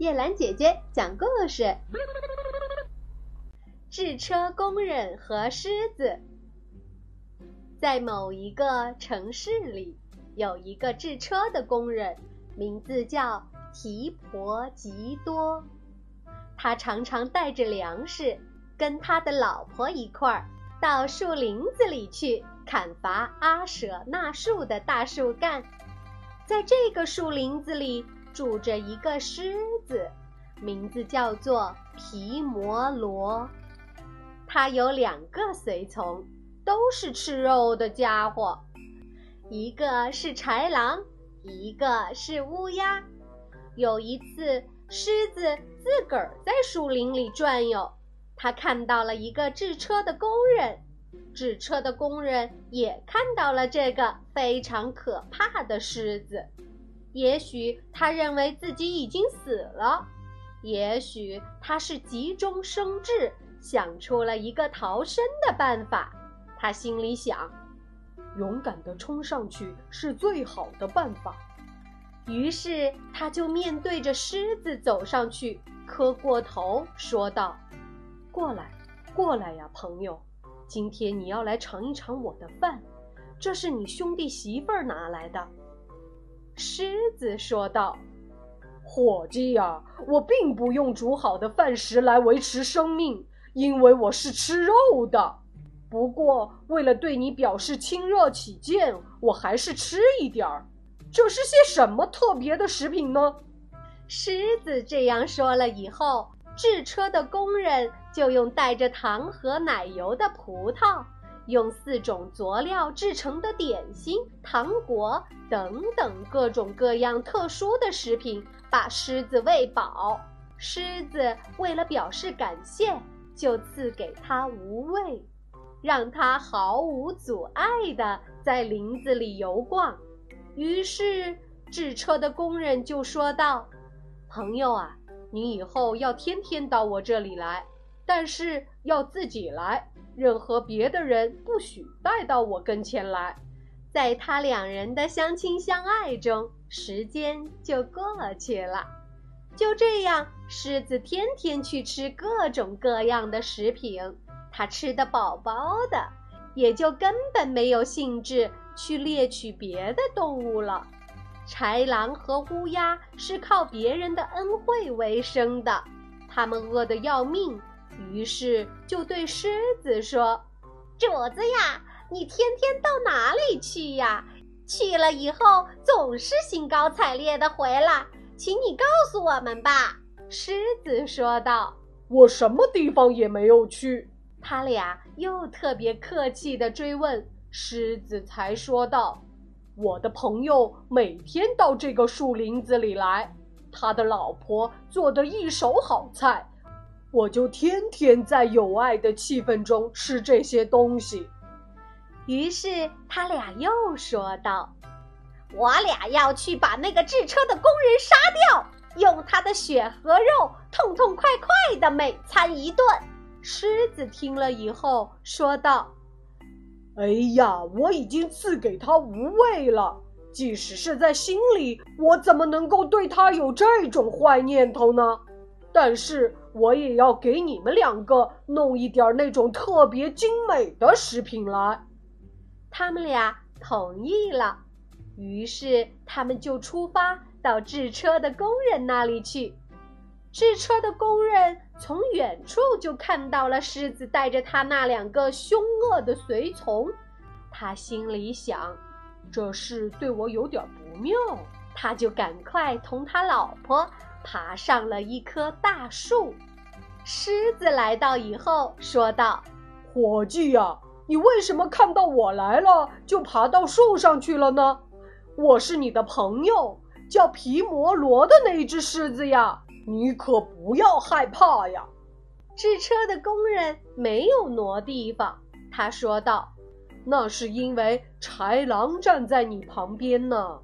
叶兰姐姐讲故事：制车工人和狮子。在某一个城市里，有一个制车的工人，名字叫提婆吉多。他常常带着粮食，跟他的老婆一块儿到树林子里去砍伐阿舍那树的大树干。在这个树林子里。住着一个狮子，名字叫做皮摩罗。他有两个随从，都是吃肉的家伙，一个是豺狼，一个是乌鸦。有一次，狮子自个儿在树林里转悠，他看到了一个制车的工人，制车的工人也看到了这个非常可怕的狮子。也许他认为自己已经死了，也许他是急中生智，想出了一个逃生的办法。他心里想：勇敢地冲上去是最好的办法。于是他就面对着狮子走上去，磕过头，说道：“过来，过来呀，朋友，今天你要来尝一尝我的饭，这是你兄弟媳妇儿拿来的。”狮子说道：“伙计呀，我并不用煮好的饭食来维持生命，因为我是吃肉的。不过，为了对你表示亲热起见，我还是吃一点儿。这是些什么特别的食品呢？”狮子这样说了以后，制车的工人就用带着糖和奶油的葡萄。用四种佐料制成的点心、糖果等等各种各样特殊的食品，把狮子喂饱。狮子为了表示感谢，就赐给他无畏，让他毫无阻碍地在林子里游逛。于是制车的工人就说道：“朋友啊，你以后要天天到我这里来，但是要自己来。”任何别的人不许带到我跟前来，在他两人的相亲相爱中，时间就过去了。就这样，狮子天天去吃各种各样的食品，他吃得饱饱的，也就根本没有兴致去猎取别的动物了。豺狼和乌鸦是靠别人的恩惠为生的，他们饿得要命。于是就对狮子说：“主子呀，你天天到哪里去呀？去了以后总是兴高采烈的回来，请你告诉我们吧。”狮子说道：“我什么地方也没有去。”他俩又特别客气的追问，狮子才说道：“我的朋友每天到这个树林子里来，他的老婆做的一手好菜。”我就天天在有爱的气氛中吃这些东西。于是他俩又说道：“我俩要去把那个制车的工人杀掉，用他的血和肉痛痛快快的美餐一顿。”狮子听了以后说道：“哎呀，我已经赐给他无畏了，即使是在心里，我怎么能够对他有这种坏念头呢？但是。”我也要给你们两个弄一点那种特别精美的食品来。他们俩同意了，于是他们就出发到制车的工人那里去。制车的工人从远处就看到了狮子带着他那两个凶恶的随从，他心里想，这事对我有点不妙，他就赶快同他老婆。爬上了一棵大树，狮子来到以后说道：“伙计呀，你为什么看到我来了就爬到树上去了呢？我是你的朋友，叫皮摩罗的那只狮子呀，你可不要害怕呀。”制车的工人没有挪地方，他说道：“那是因为豺狼站在你旁边呢。”